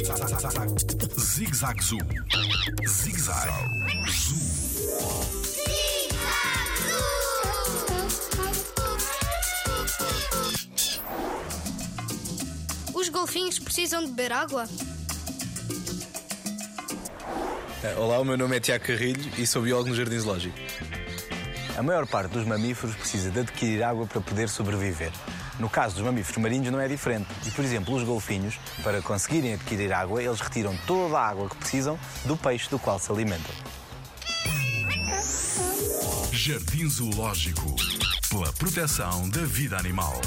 Zig Zag Zoo. Zig Zag Zoo. Os golfinhos precisam de beber água? Eh, Olá, o meu nome é Tiago Carrilho e sou biólogo no Jardim Zoológico. A maior parte dos mamíferos precisa de adquirir água para poder sobreviver. No caso dos mamíferos marinhos não é diferente. E, por exemplo, os golfinhos, para conseguirem adquirir água, eles retiram toda a água que precisam do peixe do qual se alimentam. Jardim Zoológico. Pela proteção da vida animal.